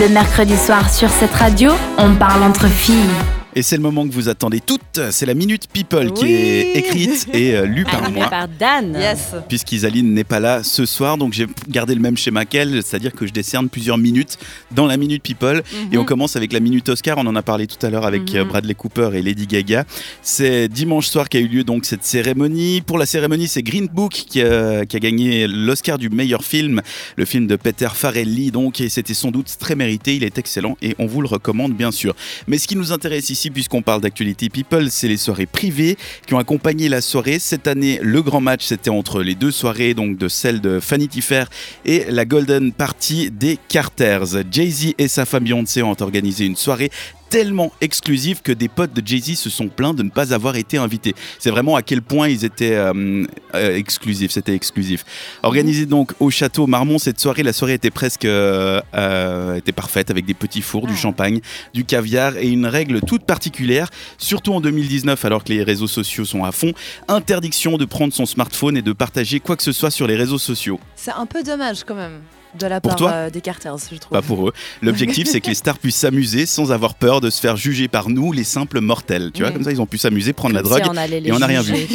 Le mercredi soir sur cette radio, on parle entre filles. Et c'est le moment que vous attendez toutes. C'est la Minute People qui est écrite et euh, lue par moi. par Dan. Yes. Puisqu'Isaline n'est pas là ce soir, donc j'ai gardé le même schéma qu'elle, c'est-à-dire que je décerne plusieurs minutes dans la Minute People. Et Mhm. on commence avec la Minute Oscar, on en a parlé tout à l'heure avec euh, Mhm. Bradley Cooper et Lady Gaga. C'est dimanche soir qu'a eu lieu donc cette cérémonie. Pour la cérémonie, c'est Green Book qui a, qui a gagné l'Oscar du meilleur film, le film de Peter Farrelly, donc, et c'était sans doute très mérité, il est excellent et on vous le recommande bien sûr. Mais ce qui nous intéresse ici, puisqu'on parle d'actualité people, c'est les soirées privées qui ont accompagné la soirée. Cette année, le grand match, c'était entre les deux soirées, donc de celle de Vanity Fair et la Golden Party des Carters. Jay-Z et sa femme Beyoncé ont organisé une soirée tellement exclusive que des potes de Jay-Z se sont plaints de ne pas avoir été invités. C'est vraiment à quel point ils étaient euh, euh, exclusifs, c'était exclusif. Organisé donc au château Marmont, cette soirée, la soirée était presque euh, euh, était parfaite avec des petits fours, du Ah. champagne, du caviar et une règle toute particulière, surtout en 2019 alors que les réseaux sociaux sont à fond, interdiction de prendre son smartphone et de partager quoi que ce soit sur les réseaux sociaux. C'est un peu dommage quand même de la Pour part toi euh, des Carters, je trouve. Pas pour eux. L'objectif, c'est que les stars puissent s'amuser sans avoir peur de se faire juger par nous, les simples mortels. Tu vois, Mm. comme ça, ils ont pu s'amuser, prendre la drogue. si on les et on n'a rien vu.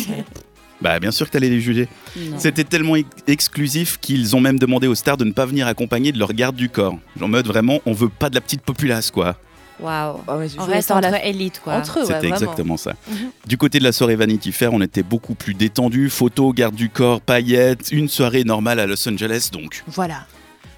Bah, bien sûr que t'allais les juger. C'était tellement ex- exclusif qu'ils ont même demandé aux stars de ne pas venir accompagner de leur garde du corps. En mode vraiment, on veut pas de la petite populace, quoi. Waouh. Ah ouais, je On reste faire la- entre élites, quoi. Entre ouais, C'était exactement ça. Mhm. Du côté de la soirée Vanity Fair, on était beaucoup plus détendu. Photos, garde du corps, paillettes, une soirée normale à Los Angeles, donc. Voilà.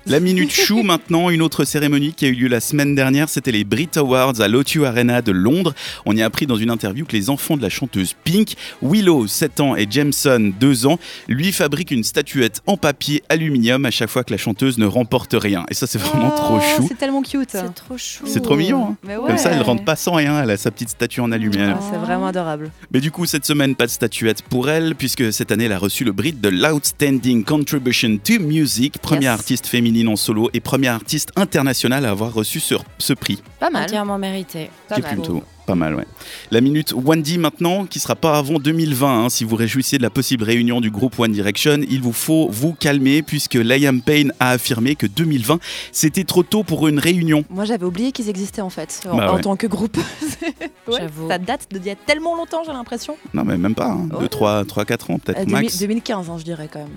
La Minute Chou maintenant, une autre cérémonie qui a eu lieu la semaine dernière, c'était les Brit Awards à l'O2 Arena de Londres. On y a appris dans une interview que les enfants de la chanteuse Pink, Willow 7 ans et Jameson 2 ans, lui fabriquent une statuette en papier aluminium à chaque fois que la chanteuse ne remporte rien. Et ça c'est vraiment Oh, trop chou. C'est tellement cute. C'est trop chou. C'est trop mignon. hein. Ouais. Comme ça, elle rentre pas sans rien, elle a sa petite statue en aluminium. Ah, c'est vraiment adorable. Mais du coup, cette semaine, pas de statuette pour elle, puisque cette année, elle a reçu le Brit de l'Outstanding Contribution to Music, première Yes. artiste féminine en solo et première artiste internationale à avoir reçu ce, ce prix. Pas mal. Entièrement mérité. Pas mal. plutôt pas mal, ouais. La minute Wendy maintenant, qui sera pas avant 2020. hein. Si vous réjouissez de la possible réunion du groupe One Direction, il vous faut vous calmer, puisque Liam Payne a affirmé que 2020, c'était trop tôt pour une réunion. Moi, j'avais oublié qu'ils existaient en fait, en, Bah en ouais. tant que groupe. Ouais. Ça date d'il y a tellement longtemps, j'ai l'impression. Non, mais même pas, hein. Oh. 2, 3, 3, 4 ans peut-être Euh, max. 2000 2015, hein, je dirais quand même.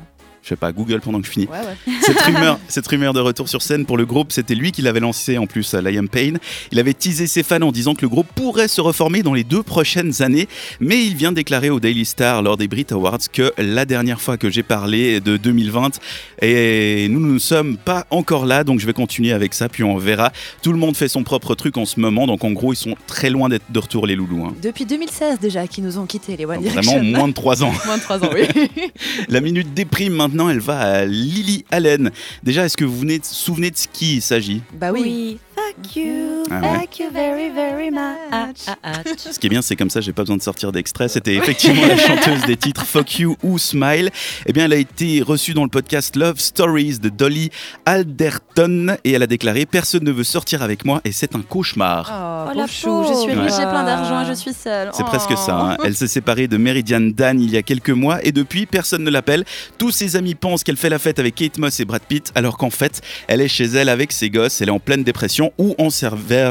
Je sais pas, Google pendant que je finis. Ouais, ouais. Cette rumeur, cette rumeur de retour sur scène pour le groupe, c'était lui qui l'avait lancé en plus Liam Payne. Il avait teasé ses fans en disant que le groupe pourrait se reformer dans les deux prochaines années, mais il vient déclarer au Daily Star lors des Brit Awards que la dernière fois que j'ai parlé de 2020 et nous ne sommes pas encore là, donc je vais continuer avec ça, puis on verra. Tout le monde fait son propre truc en ce moment, donc en gros ils sont très loin d'être de retour les loulous. hein. Depuis 2016 déjà, qu'ils nous ont quittés, les One Donc Direction. vraiment moins de 3 ans. Moins de 3 ans, oui. La minute déprime maintenant, elle va à Lily Allen. Déjà, est-ce que vous vous souvenez de ce qui il s'agit? Bah oui. Thank you. Ah ouais. Thank you very, very much. Ce qui est bien, c'est comme ça, j'ai pas besoin de sortir d'extrait. C'était effectivement la chanteuse des titres Fuck You ou Smile. Eh bien, elle a été reçue dans le podcast Love Stories de Dolly Alderton et elle a déclaré Personne ne veut sortir avec moi et c'est un cauchemar. Oh, Oh, la chou, je suis riche, j'ai plein Ouais. d'argent, je suis seule. C'est Oh. presque ça. hein. Elle s'est séparée de Meridian Dan il y a quelques mois et depuis, personne ne l'appelle. Tous ses amis pensent qu'elle fait la fête avec Kate Moss et Brad Pitt, alors qu'en fait, elle est chez elle avec ses gosses, elle est en pleine dépression ou en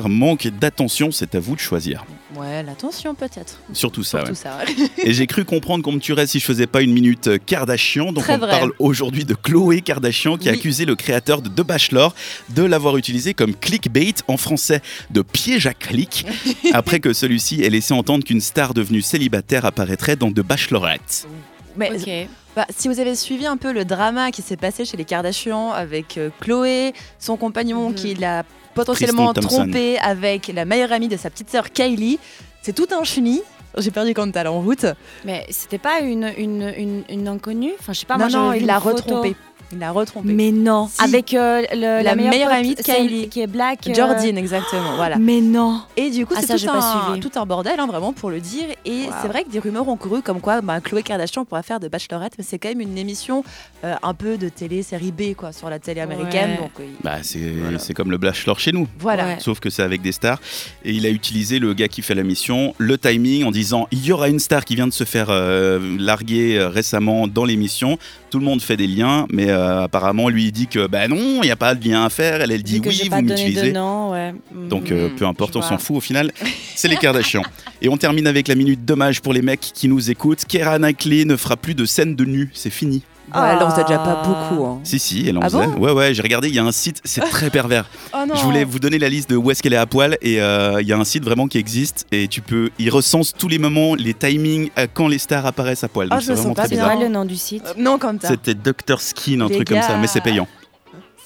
manque d'attention. C'est à vous de choisir. Ouais, l'attention peut-être. Surtout ça. Surtout ouais. ça. Et j'ai cru comprendre qu'on me tuerait si je faisais pas une minute euh, Kardashian. Donc Très on vrai. parle aujourd'hui de Chloé Kardashian qui a accusé le créateur de The Bachelor de l'avoir utilisé comme clickbait en français de piège à clic après que celui-ci ait laissé entendre qu'une star devenue célibataire apparaîtrait dans The Bachelorette. Mais bah, si vous avez suivi un peu le drama qui s'est passé chez les Kardashians avec euh, Chloé, son compagnon Mhm. qui l'a potentiellement trompé avec la meilleure amie de sa petite sœur Kylie, c'est tout un chenille. J'ai perdu quand t'es en route. Mais c'était pas une, une, une, une inconnue? Enfin, je sais pas, non, moi non, il l'a photo. Il l'a retrompé. Mais non. Si. Avec euh, le- la, meilleure pote, amie de Kylie. Qui est black. euh, Jordine, exactement. Voilà. Mais non. Et du coup, Ah, c'est ça, tout, tout un bordel, hein, vraiment, pour le dire. Et Wow. c'est vrai que des rumeurs ont couru comme quoi bah, Chloé Kardashian pourrait faire de Bachelorette, mais c'est quand même une émission euh, un peu de télé, série B, quoi, sur la télé américaine. Ouais. Donc, euh, Bah, c'est Voilà. c'est comme le Bachelor chez nous. voilà. Ouais. Sauf que c'est avec des stars. Et il a utilisé le gars qui fait la mission, le timing, en disant il y aura une star qui vient de se faire euh, larguer euh, récemment dans l'émission. Tout le monde fait des liens, mais euh, apparemment, lui, il dit que bah non, il n'y a pas de lien à faire. Elle, elle dit que oui, vous m'utilisez. ouais. Donc euh, Mhm, peu importe, on s'en fout au final. C'est les Kardashians. Et on termine avec la minute dommage pour les mecs qui nous écoutent. Keira Knightley ne fera plus de scène de nu, c'est fini. Ouais, elle en faisait déjà pas Ah. beaucoup. hein. Si si, elle en Ah faisait. bon ouais ouais, j'ai regardé, il y a un site, c'est très pervers. Oh non. Je voulais vous donner la liste de où est-ce qu'elle est à poil et euh, il y a un site vraiment qui existe et tu peux, il recense tous les moments, les timings à quand les stars apparaissent à poil. Ah, Donc je c'est me sens pas bien. le nom du site Euh, non, comme ça. C'était Dr Skin, un Les truc comme ça, mais c'est payant.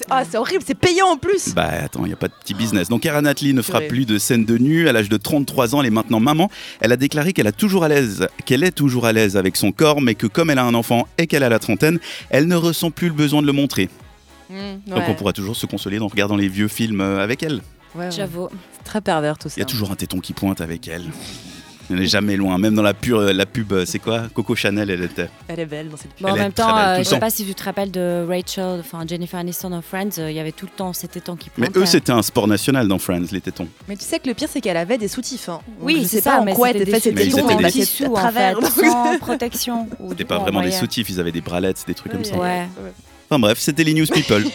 C'est- Ah, c'est horrible, c'est payant en plus. Bah attends, il n'y a pas de petit business. Donc Keira Knightley ne fera plus de scènes de nu. À l'âge de 33 ans, elle est maintenant maman. Elle a déclaré qu'elle a toujours à l'aise, qu'elle est toujours à l'aise avec son corps, mais que comme elle a un enfant et qu'elle a la trentaine, elle ne ressent plus le besoin de le montrer. Mmh, Donc on pourra toujours se consoler en regardant les vieux films euh, avec elle. Ouais, ouais. J'avoue. C'est très pervers tout ça. Il y a toujours un téton qui pointe avec elle. Elle n'est jamais loin. Même dans la, pure, la pub, euh, c'est quoi? Coco Chanel, elle était. Elle est belle dans cette pub. Bon, en même temps, belle, euh, je sais temps. pas si tu te rappelles de Rachel, enfin Jennifer Aniston dans Friends, euh, il y avait tout le temps cet étang qui Mais pointait. eux, c'était un sport national dans Friends, les tétons. Mais tu sais que le pire, c'est qu'elle avait des soutifs. Hein. Oui, je c'est sais ça, pas en mais quoi c'était était fait des ces Mais tétons, étaient on des l'a en fait tissu à en travers. sans protection. ou C'était pas on vraiment des soutifs, ils avaient des bralettes, des trucs comme ça. Ouais. Enfin bref, c'était les News People.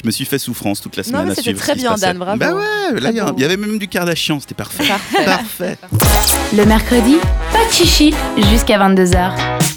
Je me suis fait souffrance toute la Non, semaine mais à c'était très bien. Dan, bravo. Bah ouais, là y, il y avait même du Kardashian, c'était parfait. Parfait. Parfait. Le mercredi, pas de chichi jusqu'à 22h.